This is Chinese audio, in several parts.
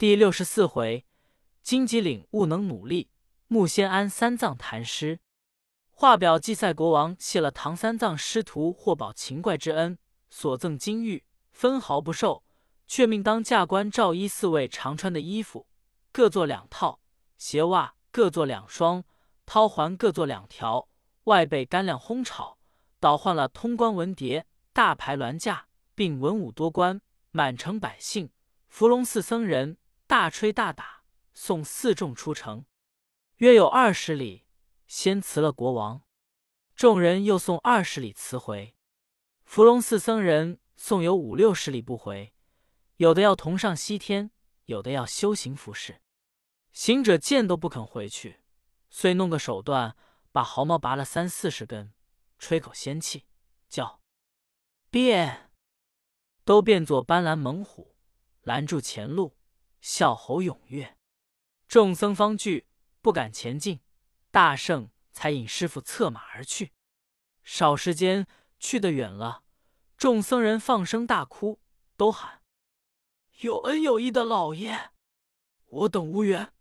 第六十四回，荆棘岭务能努力，木仙庵三藏谈诗。画表祭赛国王谢了唐三藏师徒获宝秦怪之恩，所赠金玉分毫不受，却命当驾官照依四位常穿的衣服，各做两套；鞋袜各做两双；绦环各做两条；外备干粮烘炒，倒换了通关文牒、大牌銮驾，并文武多官、满城百姓、伏龙寺僧人。大吹大打，送四众出城，约有二十里，先辞了国王。众人又送二十里辞回。伏龙寺僧人送有五六十里不回，有的要同上西天，有的要修行服侍。行者见都不肯回去，遂弄个手段，把毫毛拔了三四十根，吹口仙气，叫变，都变作斑斓猛虎，拦住前路。笑吼踊跃，众僧方惧，不敢前进。大圣才引师傅策马而去。少时间，去得远了，众僧人放声大哭，都喊：“有恩有义的老爷，我等无缘，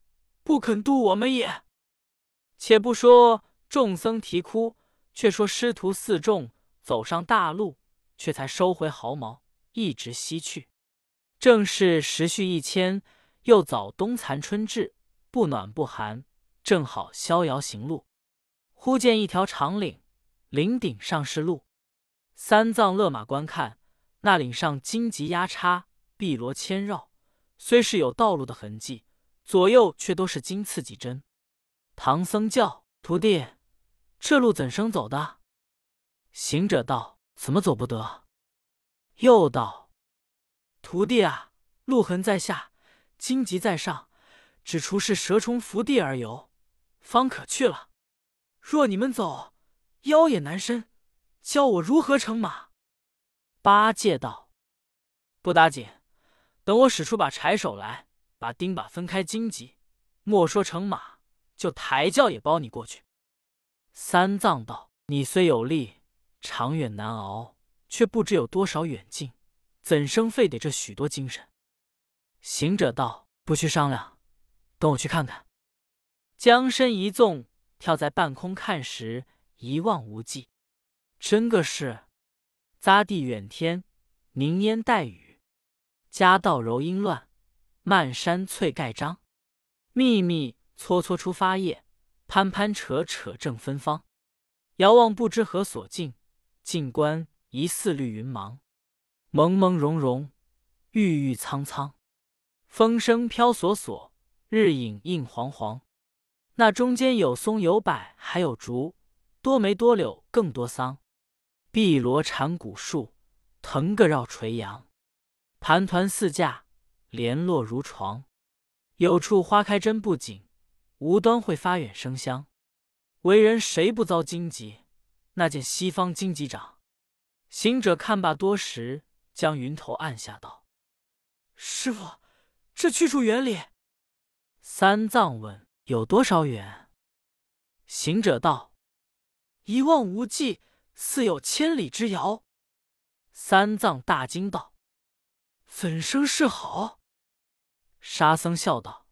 不肯渡我们也。”且不说众僧啼哭，却说师徒四众走上大路，却才收回毫毛，一直西去。正是时序一千，又早冬残春至，不暖不寒，正好逍遥行路。忽见一条长岭，岭顶上是路。三藏勒马观看，那岭上荆棘压插，碧罗牵绕，虽是有道路的痕迹，左右却都是荆刺几针。唐僧叫徒弟：“这路怎生走的？”行者道：“怎么走不得？”又道。徒弟啊，路痕在下，荆棘在上，只除是蛇虫伏地而游，方可去了。若你们走，腰也难伸，教我如何乘马？八戒道：“不打紧，等我使出把柴手来，把钉耙分开荆棘，莫说乘马，就抬轿也包你过去。”三藏道：“你虽有力，长远难熬，却不知有多少远近。”怎生费得这许多精神？行者道：“不去商量，等我去看看。”将身一纵，跳在半空看时，一望无际。真个是匝地远天，凝烟带雨；夹道柔阴乱，漫山翠盖章。密密搓搓出发叶，攀攀扯扯正芬芳。遥望不知何所近，近观疑似绿云茫。朦朦胧胧，郁郁苍苍，风声飘索索，日影映黄黄。那中间有松有柏，还有竹，多梅多柳，更多桑。碧罗缠古树，藤个绕垂杨。盘团似架，连络如床。有处花开真不紧，无端会发远生香。为人谁不遭荆棘？那见西方荆棘长。行者看罢多时。将云头按下，道：“师傅，这去处远里？”三藏问：“有多少远？”行者道：“一望无际，似有千里之遥。”三藏大惊道：“怎生是好？”沙僧笑道：“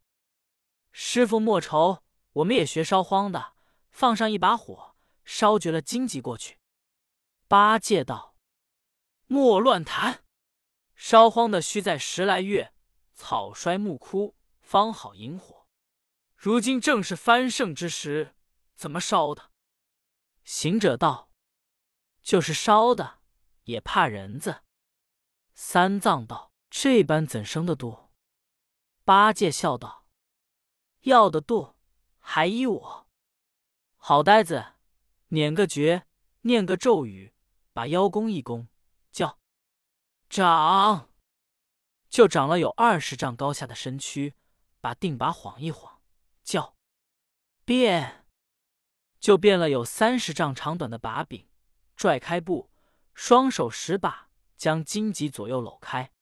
师傅莫愁，我们也学烧荒的，放上一把火，烧绝了荆棘过去。”八戒道。莫乱谈，烧荒的须在十来月，草衰木枯，方好引火。如今正是翻盛之时，怎么烧的？行者道：“就是烧的，也怕人子。”三藏道：“这般怎生得度？”八戒笑道：“要的度，还依我。好呆子，捻个诀，念个咒语，把妖功一攻。”长，就长了有二十丈高下的身躯，把定把晃一晃；叫变，就变了有三十丈长短的把柄，拽开布，双手十把，将荆棘左右搂开。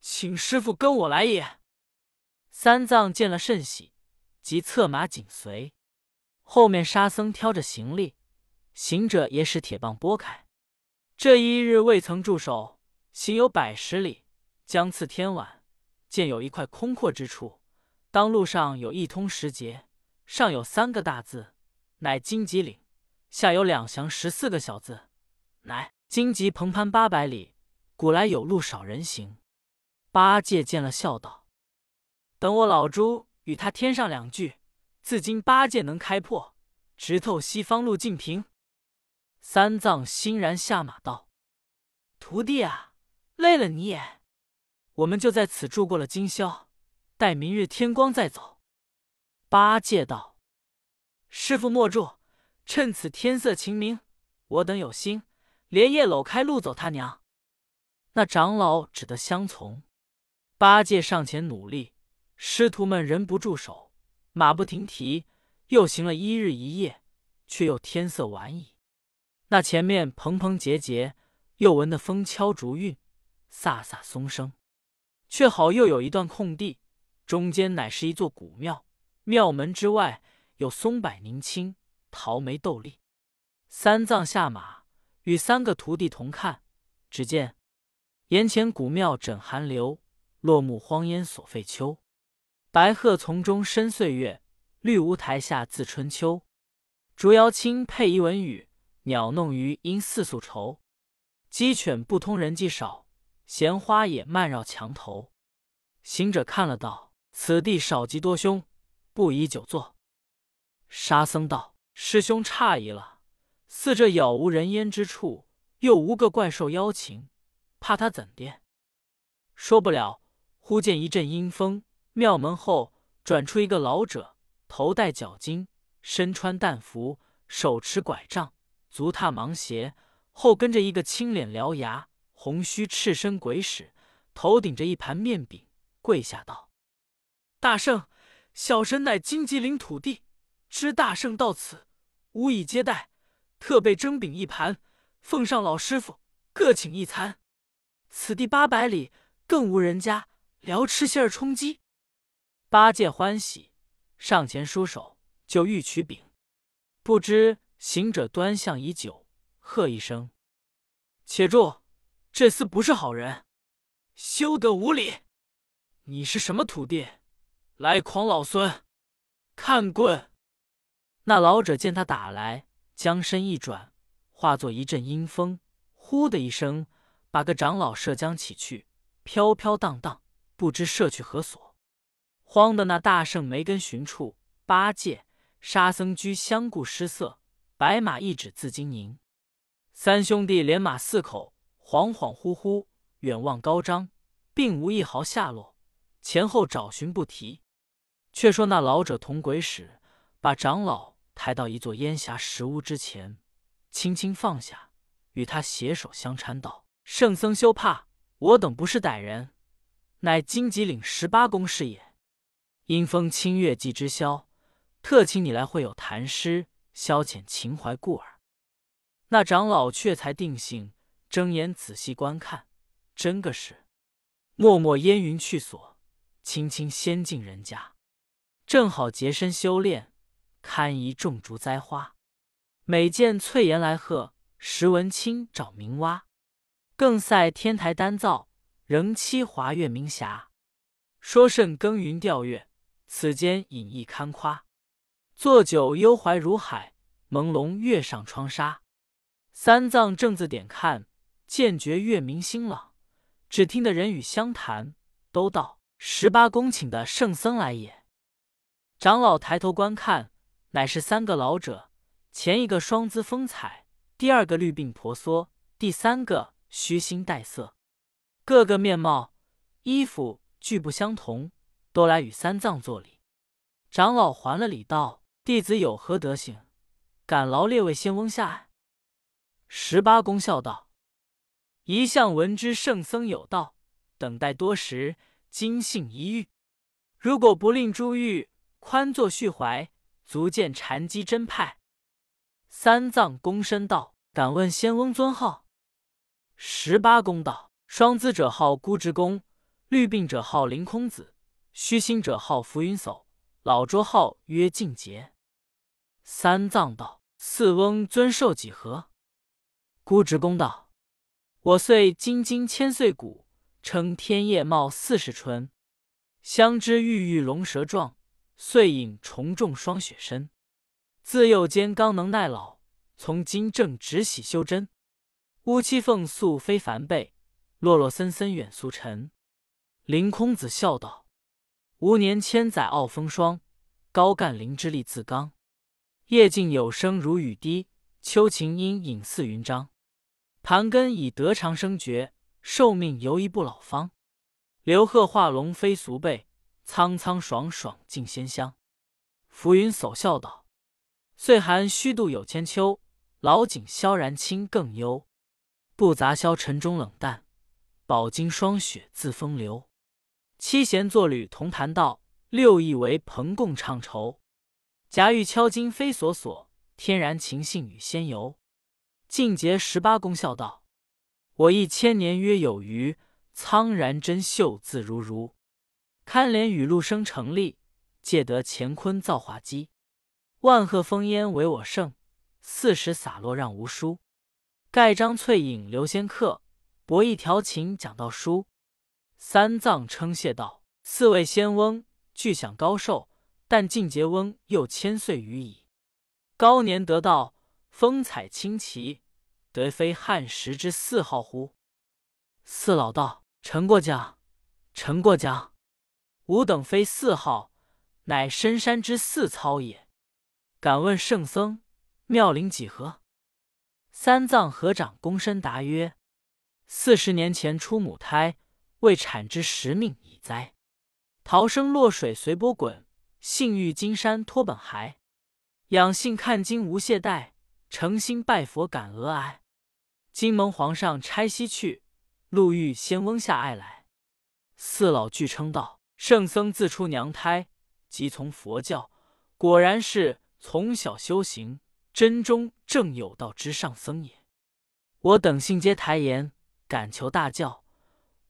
请师傅跟我来也。三藏见了甚喜，即策马紧随。后面沙僧挑着行李，行者也使铁棒拨开。这一日未曾驻守，行有百十里，将次天晚，见有一块空阔之处，当路上有一通石碣，上有三个大字，乃荆棘岭；下有两降十四个小字，乃荆棘蓬潘八百里，古来有路少人行。八戒见了，笑道：“等我老猪与他添上两句，自今八戒能开破，直透西方路净平。”三藏欣然下马道：“徒弟啊，累了你也。我们就在此住过了今宵，待明日天光再走。”八戒道：“师傅莫住，趁此天色晴明，我等有心连夜搂开路走他娘。”那长老只得相从。八戒上前努力，师徒们人不住手，马不停蹄，又行了一日一夜，却又天色晚矣。那前面蓬蓬结节，又闻得风敲竹韵，飒飒松声。却好又有一段空地，中间乃是一座古庙，庙门之外有松柏凝青，桃梅斗丽。三藏下马，与三个徒弟同看，只见檐前古庙枕寒流，落木荒烟锁废丘。白鹤丛中深岁月，绿芜台下自春秋。竹摇青配一文雨。鸟弄鱼应似宿愁，鸡犬不通人迹少，闲花野漫绕墙头。行者看了道：“此地少吉多凶，不宜久坐。”沙僧道：“师兄诧异了，似这杳无人烟之处，又无个怪兽妖情，怕他怎的？”说不了，忽见一阵阴风，庙门后转出一个老者，头戴角巾，身穿淡服，手持拐杖。足踏芒鞋，后跟着一个青脸獠牙、红须赤身鬼使，头顶着一盘面饼，跪下道：“大圣，小神乃荆棘岭土地，知大圣到此，无以接待，特备蒸饼一盘，奉上老师傅各请一餐。此地八百里，更无人家，聊吃些儿充饥。”八戒欢喜，上前舒手，就欲取饼，不知。行者端相已久，喝一声：“且住！这厮不是好人，休得无礼！你是什么徒弟？来诓老孙！看棍！”那老者见他打来，将身一转，化作一阵阴风，呼的一声，把个长老射将起去，飘飘荡荡，不知射去何所。慌的那大圣没根寻处，八戒、沙僧居相顾失色。白马一指自金宁，三兄弟连马四口，恍恍惚惚，远望高张，并无一毫下落，前后找寻不提。却说那老者同鬼使把长老抬到一座烟霞石屋之前，轻轻放下，与他携手相搀道：“圣僧休怕，我等不是歹人，乃荆棘岭十八公是也。阴风清月季之宵，特请你来会有谈诗。”消遣情怀故耳。那长老却才定性，睁眼仔细观看，真个是默默烟云去所，轻轻仙境人家。正好洁身修炼，堪宜种竹栽花。每见翠岩来鹤，时闻清沼鸣蛙。更赛天台丹灶，仍期华月明霞。说甚耕耘钓月，此间隐逸堪夸。坐酒幽怀如海，朦胧月上窗纱。三藏正字点看，见觉月明星朗，只听得人语相谈，都道十八公请的圣僧来也。长老抬头观看，乃是三个老者，前一个双姿风采，第二个绿鬓婆娑，第三个虚心带色，个个面貌、衣服俱不相同，都来与三藏作礼。长老还了礼道。弟子有何德行，敢劳列位仙翁下爱？十八公笑道：“一向闻之圣僧有道，等待多时，今幸一遇。如果不令珠玉宽坐续怀，足见禅机真派。”三藏躬身道：“敢问仙翁尊号？”十八公道：“双资者号孤直公，绿鬓者号凌空子，虚心者号浮云叟，老拙号曰净洁。”三藏道：“四翁尊寿几何？”孤直公道：“我岁金金千岁古，称天夜貌四十春。”相知郁郁龙蛇状，遂引重重霜雪深。自幼间刚能耐老，从今正直喜修真。乌栖凤素非凡辈，落落森森远俗尘。凌空子笑道：“吾年千载傲风霜，高干凌之力自刚。夜静有声如雨滴，秋晴阴影似云章。盘根已得长生诀，寿命犹一不老方。刘鹤化龙非俗辈，苍苍爽爽尽仙香。”浮云叟笑道。岁寒虚度有千秋，老景萧然清更幽。不杂消尘中冷淡，饱经霜雪自风流。七弦作侣同弹道，六艺为朋共唱酬。夹玉敲金非所所，天然情性与仙游。尽节十八功笑道：“我亦千年约有余，苍然真秀自如如。堪怜雨露生成立，借得乾坤造化机。”万壑烽烟唯我胜，四时洒落让无书。盖章翠影留仙客，博弈调情讲道书。三藏称谢道：“四位仙翁俱享高寿，但晋节翁又千岁余矣。高年得道，风采清奇，得非汉时之四号乎？”四老道：“臣过奖，臣过奖。吾等非四号，乃深山之四操也。”敢问圣僧，妙龄几何？三藏合掌躬身答曰：“四十年前出母胎，未产之时命已灾。逃生落水随波滚，幸遇金山托本骸。养性看经无懈怠，诚心拜佛感峨哀。今蒙皇上差西去，路遇仙翁下爱来。”四老俱称道：“圣僧自出娘胎，即从佛教，果然是。”从小修行，真中正有道之上僧也。我等信皆台言，敢求大教，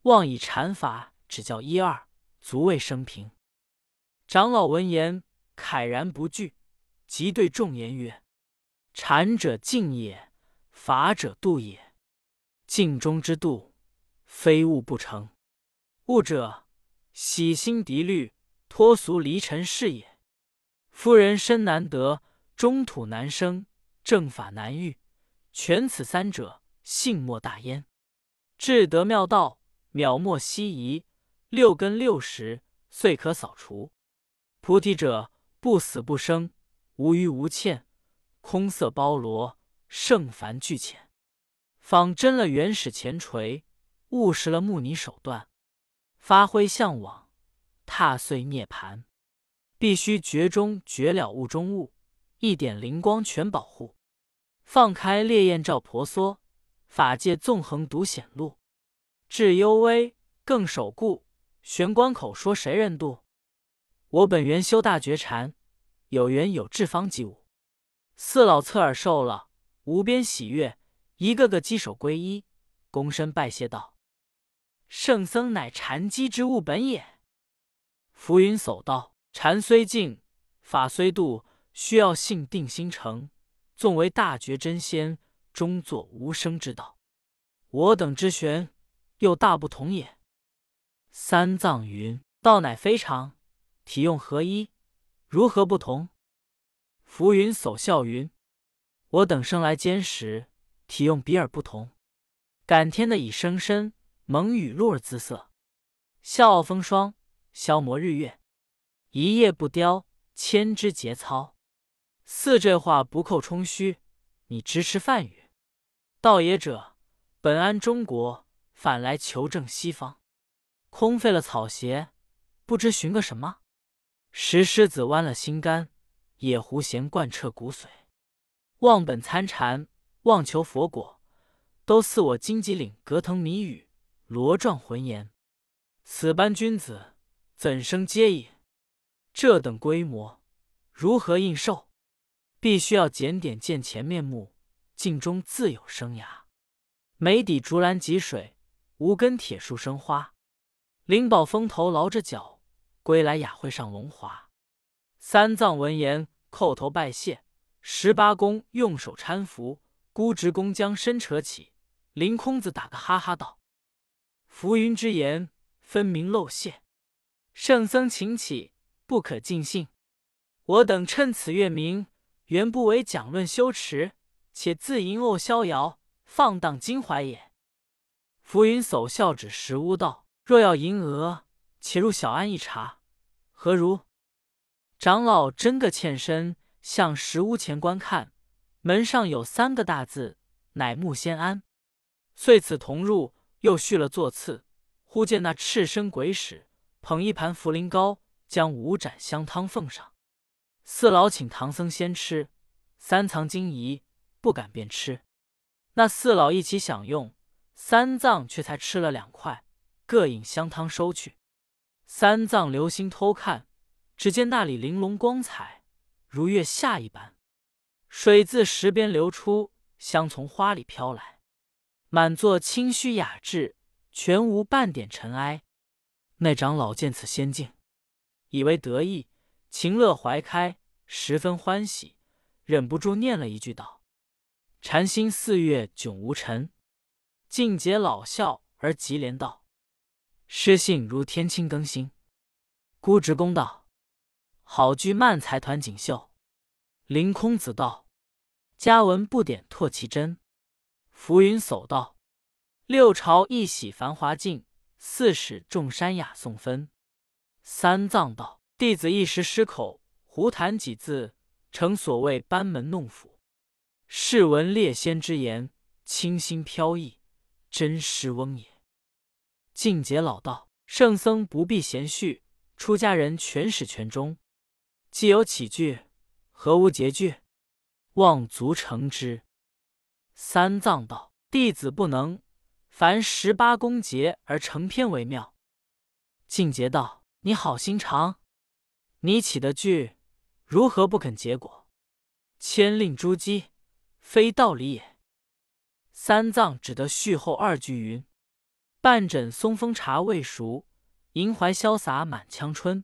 望以禅法指教一二，足为生平。长老闻言，慨然不惧，即对众言曰：“禅者静也，法者度也。静中之度，非物不成。物者，洗心涤虑，脱俗离尘是也。”夫人身难得，中土难生，正法难遇，全此三者，性莫大焉。至得妙道，渺莫希夷，六根六识，遂可扫除。菩提者，不死不生，无余无欠，空色包罗，圣凡俱浅。仿真了原始前锤，悟实了木尼手段，发挥向往，踏碎涅盘。必须绝中绝了物中物，一点灵光全保护。放开烈焰照婆娑，法界纵横独显露。至幽微更守固，玄关口说谁人渡？我本原修大觉禅，有缘有智方即悟。四老侧耳受了，无边喜悦，一个个稽首皈依，躬身拜谢道：“圣僧乃禅机之物本也。”浮云叟道。禅虽静，法虽度，需要性定心诚。纵为大觉真仙，终作无生之道。我等之玄，又大不同也。三藏云：“道乃非常，体用合一，如何不同？”浮云叟笑云：“我等生来坚实，体用比尔不同。感天的以生身，蒙雨露而姿色，笑傲风霜，消磨日月。”一叶不凋，千枝节操。似这话不扣充虚，你直吃饭语。道也者，本安中国，反来求证西方，空费了草鞋，不知寻个什么？石狮子弯了心肝，野狐弦贯彻骨髓。望本参禅，望求佛果，都似我荆棘岭隔藤迷语，罗状浑言。此般君子，怎生接引？这等规模，如何应受？必须要检点见前面目，镜中自有生涯。眉底竹篮汲水，无根铁树生花。灵宝峰头劳着脚，归来雅会上龙华。三藏闻言，叩头拜谢。十八公用手搀扶，孤直公将身扯起。凌空子打个哈哈道：“浮云之言，分明露馅。”圣僧请起，不可尽信。我等趁此月明，原不为讲论修持，且自吟哦逍遥，放荡襟怀也。浮云叟笑指石屋道：“若要吟额，且入小庵一茶，何如？”长老真个欠身，向石屋前观看，门上有三个大字，乃木仙庵。遂此同入，又续了座次。忽见那赤身鬼使捧一盘茯苓糕，将五盏香汤奉上。四老请唐僧先吃，三藏惊疑，不敢便吃。那四老一起享用，三藏却才吃了两块，各饮香汤收去。三藏留心偷看。只见那里玲珑光彩，如月下一般，水自石边流出，香从花里飘来，满座清虚雅致，全无半点尘埃。那长老见此仙境，以为得意，情乐怀开，十分欢喜，忍不住念了一句道：“禅心四月迥无尘。”静姐老笑而急连道：“诗性如天清更新。”孤职公道。好句慢财团锦绣，凌空子道：“嘉文不点唾其真。”浮云叟道：“六朝一洗繁华尽，四史众山雅颂分。”三藏道：“弟子一时失口，胡谈几字，成所谓班门弄斧。试闻列仙之言，清新飘逸，真诗翁也。”净解老道：“圣僧不必闲叙，出家人全始全终。”既有起句，何无结句？望足成之。三藏道：“弟子不能，凡十八功结而成篇为妙。”净节道：“你好心肠，你起的句，如何不肯结果？千令珠玑，非道理也。”三藏只得续后二句云：“半枕松风茶未熟，银怀潇洒满腔春。”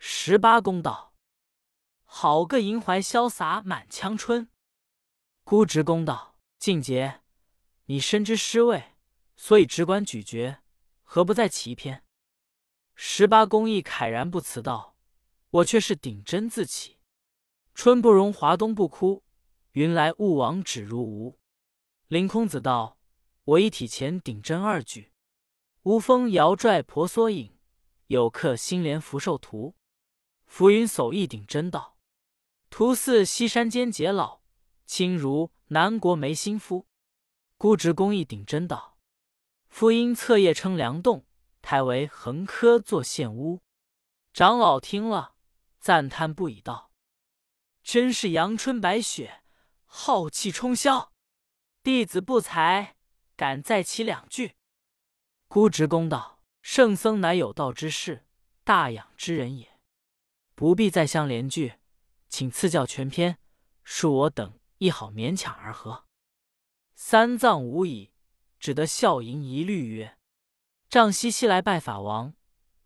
十八公道。好个银怀潇洒满腔春！孤直公道：“静节，你深知诗味，所以只管咀嚼，何不再起一篇？”十八公亦慨然不辞道：“我却是顶针自起，春不容华，冬不枯，云来雾往，只如无。”凌空子道：“我一体前顶针二句：无风摇拽婆娑影，有客心莲福寿图。”浮云叟一顶针道。图似西山间解老，轻如南国梅心夫。孤直公一顶真道，夫因侧夜称梁栋，台为横柯作陷屋。长老听了，赞叹不已，道：“真是阳春白雪，浩气冲霄。弟子不才，敢再起两句。”孤直公道：“圣僧乃有道之士，大养之人也，不必再相连句。”请赐教全篇，恕我等亦好勉强而和。三藏无已，只得笑吟一律曰：“丈西西来拜法王，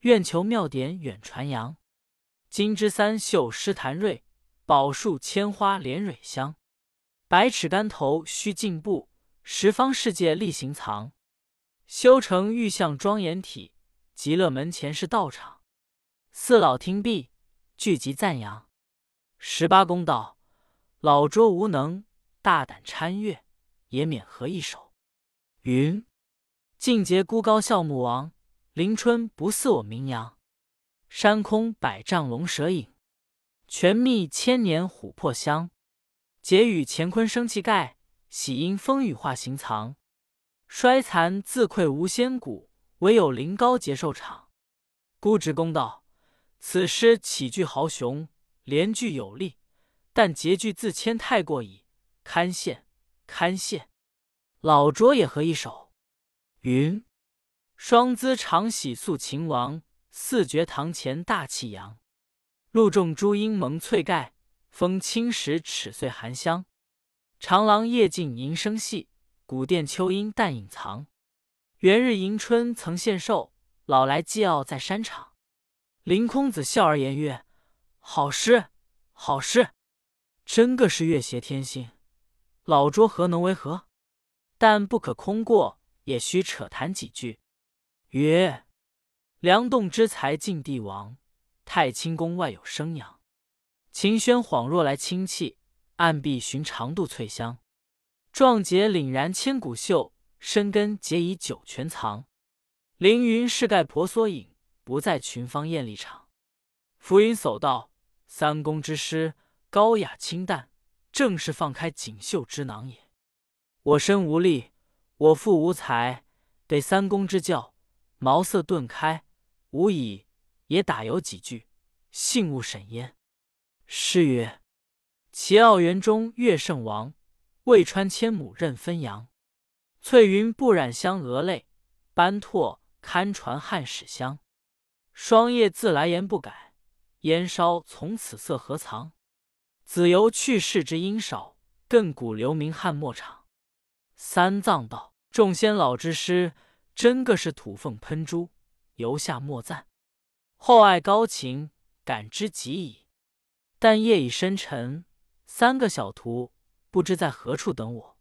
愿求妙典远传扬。金枝三秀诗坛瑞，宝树千花莲蕊香。百尺竿头须进步，十方世界力行藏。修成玉像庄严体，极乐门前是道场。”四老听毕，聚集赞扬。十八公道，老拙无能，大胆参阅，也免合一首。云：净节孤高笑木王，临春不似我名扬。山空百丈龙蛇影，泉密千年琥珀香。结与乾坤生气盖，喜因风雨化形藏。衰残自愧无仙骨，唯有灵高结寿场。孤直公道，此诗起句豪雄。连句有力，但结句自谦太过矣。堪羡，堪羡。老拙也合一首。云：双姿长喜肃秦王，四绝堂前大气扬。露重朱阴蒙翠盖，风轻时尺碎寒香。长廊夜静吟声细，古殿秋阴淡影藏。元日迎春曾献寿，老来祭奥在山场。林空子笑而言曰。好诗，好诗，真个是月谐天心。老拙何能为何？但不可空过，也须扯谈几句。曰：梁栋之才晋帝王，太清宫外有生阳。秦轩恍若来清气，暗壁寻长度翠香。壮节凛然千古秀，深根结以九泉藏。凌云是盖婆娑影，不在群芳艳丽场。浮云叟道，三公之诗，高雅清淡，正是放开锦绣之囊也。我身无力，我父无才，得三公之教，茅塞顿开。吾以也打有几句，幸勿审焉。诗曰：“齐傲园中乐圣王，渭川千亩任分扬。翠云不染香娥泪，斑拓堪传汉史香。霜叶自来颜不改，烟烧从此色何藏？子由去世之音少，亘古留名汉末场。”三藏道：“众仙老之诗，真个是土凤喷珠。”犹下莫赞，厚爱高情，感之极矣。但夜已深沉，三个小徒不知在何处等我。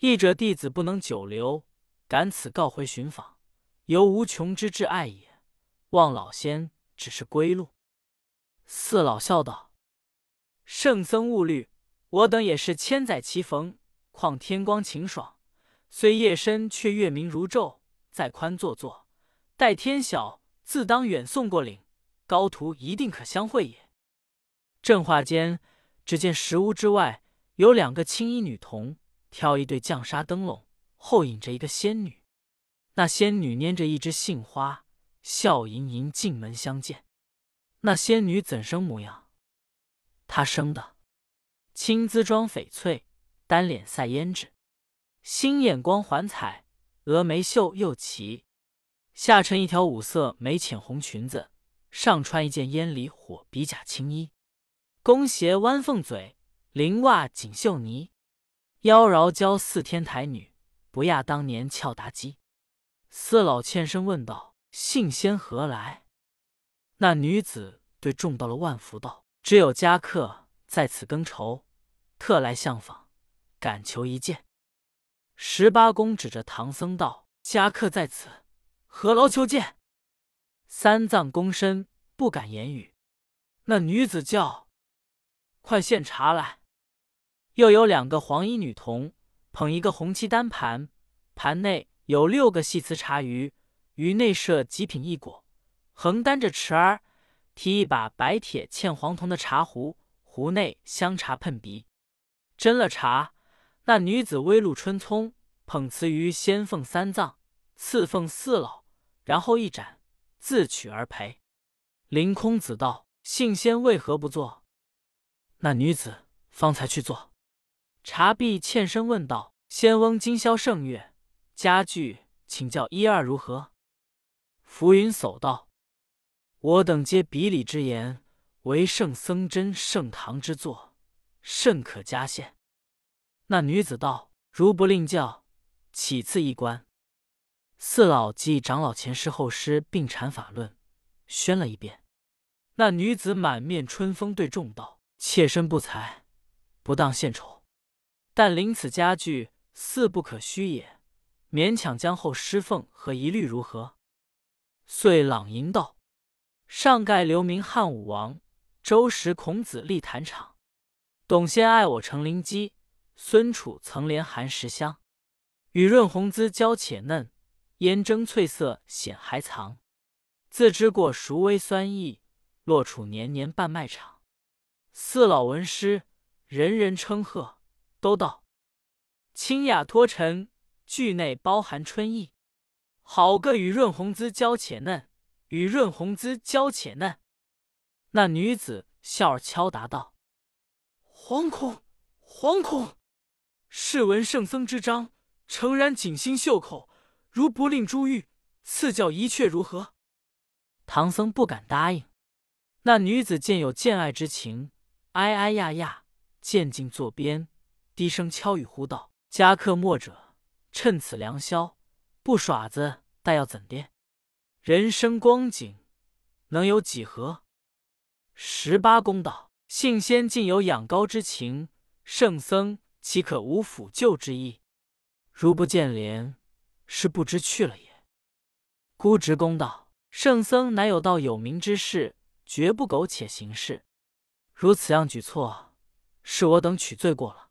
译者弟子不能久留，赶此告回寻访，犹无穷之至爱也。望老仙只是归路。四老笑道：“圣僧勿虑，我等也是千载棋逢，况天光晴爽，虽夜深却月明如昼。再宽坐坐。”待天晓，自当远送过岭，高徒一定可相会也。正话间，只见石屋之外有两个青衣女童，挑一对绛纱灯笼，后引着一个仙女。那仙女拈着一枝杏花，笑盈盈进门相见。那仙女怎生模样？她生的青姿妆翡翠，单脸赛胭脂，星眼光环彩，峨眉秀又齐。下衬一条五色眉浅红裙子，上穿一件烟里火比甲青衣，弓鞋弯凤嘴，绫袜锦绣泥，妖娆娇似天台女，不亚当年俏妲己。四老欠身问道：“信仙何来？”那女子对众道了万福道：“只有家客在此更愁，特来相访，敢求一见。”十八公指着唐僧道：“家客在此。”何劳求见？三藏躬身，不敢言语。那女子叫：“快献茶来！”又有两个黄衣女童，捧一个红漆单盘，盘内有六个细瓷茶盂，盂内设极品异果，横担着匙儿，提一把白铁嵌黄铜的茶壶，壶内香茶喷鼻。斟了茶，那女子微露春葱，捧瓷盂，先奉三藏，次奉四老。然后一盏，自取而陪。凌空子道：“信仙为何不坐？”那女子方才去坐。茶毕，欠身问道：“仙翁今宵盛月，家具请教一二如何？”浮云叟道：“我等皆比礼之言，唯圣僧真圣堂之作，甚可加羡。”那女子道：“如不令教，岂次一观？”四老即长老前师后师并阐法论，宣了一遍。那女子满面春风，对众道：“妾身不才，不当献丑，但临此佳句，似不可虚也，勉强将后师奉和一律如何？”遂朗吟道：“上盖留名汉武王，周时孔子立坛场。董先爱我成灵机，孙楚曾怜寒食香。雨润红姿娇且嫩。”烟蒸翠色显还藏，自知过熟微酸意，落楚年年半麦场。四老闻诗，人人称贺，都道清雅脱尘，句内包含春意。好个雨润红姿娇且嫩，雨润红姿娇且嫩。那女子笑而敲答道：“惶恐，惶恐！试闻圣僧之章，诚然锦心袖口。”如不令珠玉赐教一阙如何？唐僧不敢答应。那女子见有见爱之情，哎哎呀呀，渐进坐边，低声悄语呼道：“家客莫者，趁此良宵，不耍子，待要怎的？人生光景，能有几何？”十八公道：“信仙竟有仰高之情，圣僧岂可无抚救之意？如不见怜。”是不知去了也。孤直公道：“圣僧乃有道有名之士，绝不苟且行事。如此样举措，是我等取罪过了。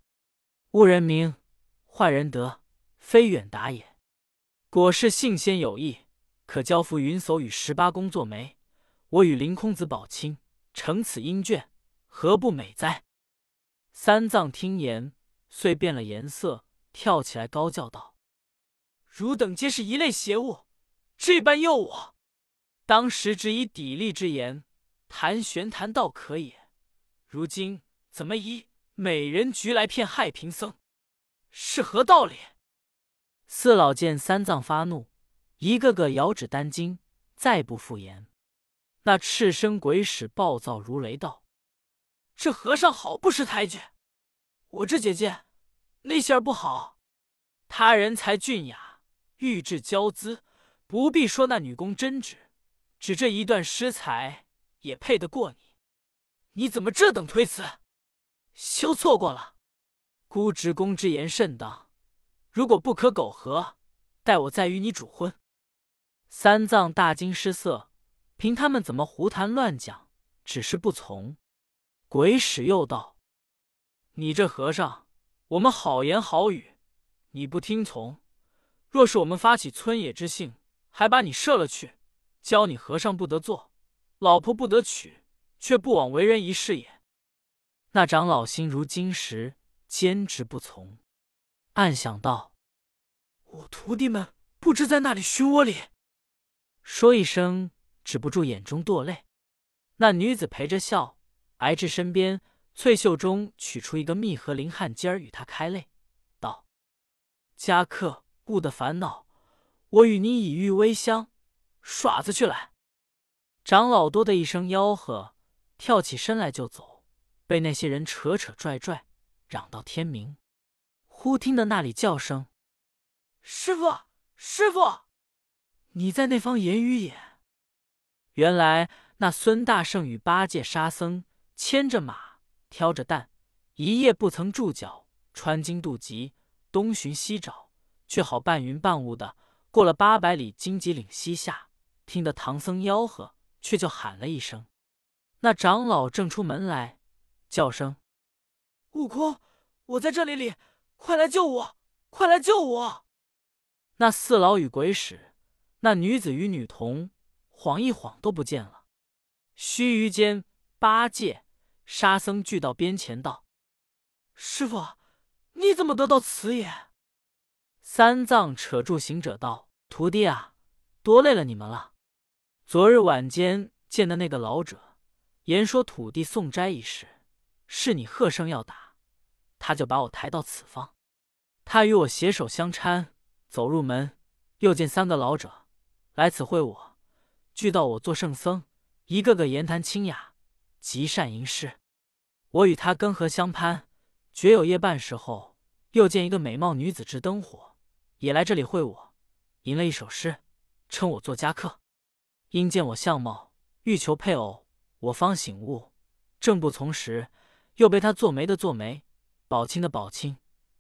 误人名，坏人德，非远达也。果是信仙有意，可交付云叟与十八公作媒，我与凌空子保亲，承此阴眷，何不美哉？三藏听言，遂变了颜色，跳起来高叫道：“汝等皆是一类邪物，这般诱我！当时只以砥砺之言谈玄谈道可也，如今怎么以美人局来骗害贫僧？是何道理？”四老见三藏发怒，一个个摇指丹经，再不复言。那赤身鬼使暴躁如雷道：“这和尚好不识抬举！我这姐姐那些儿不好，他人才俊雅，玉质娇姿，不必说那女工真纸，只这一段诗才也配得过你。你怎么这等推辞？休错过了！孤职公之言甚当。”如果不可苟合，待我再与你主婚。三藏大惊失色，凭他们怎么胡谈乱讲，只是不从。鬼使又道：“你这和尚，我们好言好语，你不听从。若是我们发起村野之性，还把你射了去，教你和尚不得做，老婆不得娶，却不枉为人一世也。”那长老心如金石，坚持不从。暗想道：“我徒弟们不知在那里熏窝里。”说一声，止不住眼中堕泪。那女子陪着笑，挨至身边，翠袖中取出一个密合灵汗尖儿，与他开泪，道：“家客勿得烦恼，我与你以玉微香，耍子去来。”长老多的一声吆喝，跳起身来就走，被那些人扯扯拽拽，嚷到天明。忽听得那里叫声：“师傅，师傅，你在那方言语也？”原来那孙大圣与八戒、沙僧牵着马，挑着担，一夜不曾住脚，穿经渡棘，东寻西找，却好半云半雾的过了八百里荆棘岭西下。听得唐僧吆喝，却就喊了一声。那长老正出门来，叫声：“悟空，我在这里里。”快来救我！快来救我！那四老与鬼使，那女子与女童，晃一晃都不见了。须臾间，八戒、沙僧聚到边前，道：“师傅，你怎么得到此也？”三藏扯住行者道：“徒弟啊，多累了你们了。昨日晚间见的那个老者，言说土地送斋一事，是你喝声要打。”他就把我抬到此方，他与我携手相搀，走入门，又见三个老者来此会我，俱道我做圣僧，一个个言谈清雅，极善吟诗。我与他根合相攀，绝有夜半时候，又见一个美貌女子执灯火，也来这里会我，吟了一首诗，称我做家客。因见我相貌，欲求配偶，我方醒悟，正不从时，又被他做媒的做媒。保亲的保亲，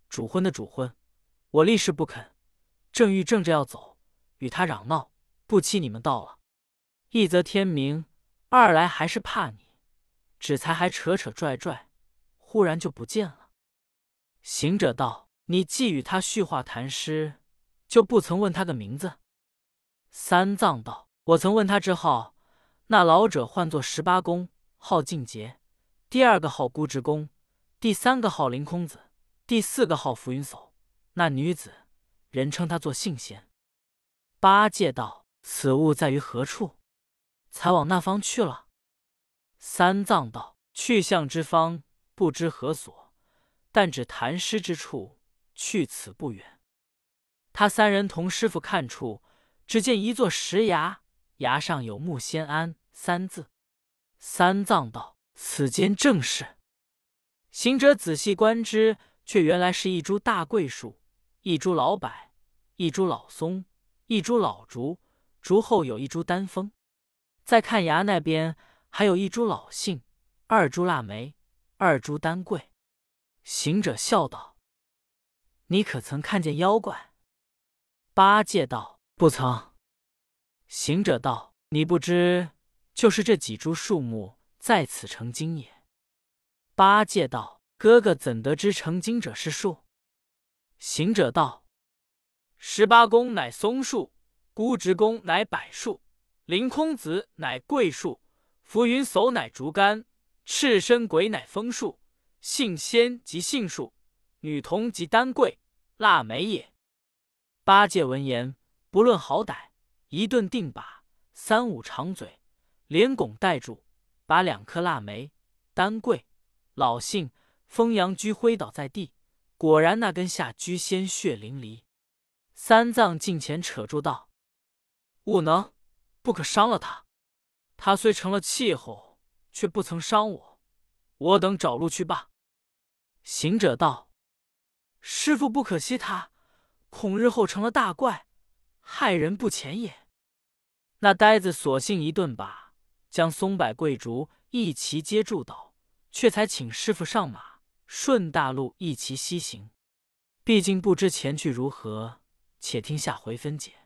主婚的主婚，我立誓不肯。正欲正着要走，与他嚷闹，不期你们到了。一则天明，二来还是怕你，只才还扯扯拽拽，忽然就不见了。行者道：“你既与他叙话谈诗，就不曾问他个名字？”三藏道：“我曾问他之号，那老者唤作十八公，号净杰；第二个号孤直公。”第三个号凌空子，第四个号浮云叟。那女子，人称她做性仙。八戒道：“此物在于何处？才往那方去了。”三藏道：“去向之方，不知何所，但只谈诗之处，去此不远。”他三人同师傅看处，只见一座石崖，崖上有“木仙庵”三字。三藏道：“此间正是。”行者仔细观之，却原来是一株大桂树，一株老柏，一株老松，一株老竹，竹后有一株丹枫。再看崖那边，还有一株老杏，二株腊梅，二株丹桂。行者笑道：“你可曾看见妖怪？”八戒道：“不曾。”行者道：“你不知，就是这几株树木在此成精也。”八戒道：“哥哥怎得知成精者是树？”行者道：“十八公乃松树，孤直宫乃柏树，凌空子乃桂树，浮云叟乃竹竿，赤身鬼乃枫树，杏仙即杏树，女童即丹桂、腊梅也。”八戒闻言，不论好歹，一顿定把，三五长嘴，连拱带住，把两颗腊梅、丹桂、老杏、风阳居挥倒在地。果然，那根下居鲜血淋漓。三藏近前扯住道：“不能，不可伤了他。他虽成了气候，却不曾伤我。我等找路去罢。”行者道：“师傅不可惜他，恐日后成了大怪，害人不浅也。”那呆子索性一顿把，将松柏桂竹一齐接住倒，却才请师傅上马。顺大路一齐西行，毕竟不知前去如何，且听下回分解。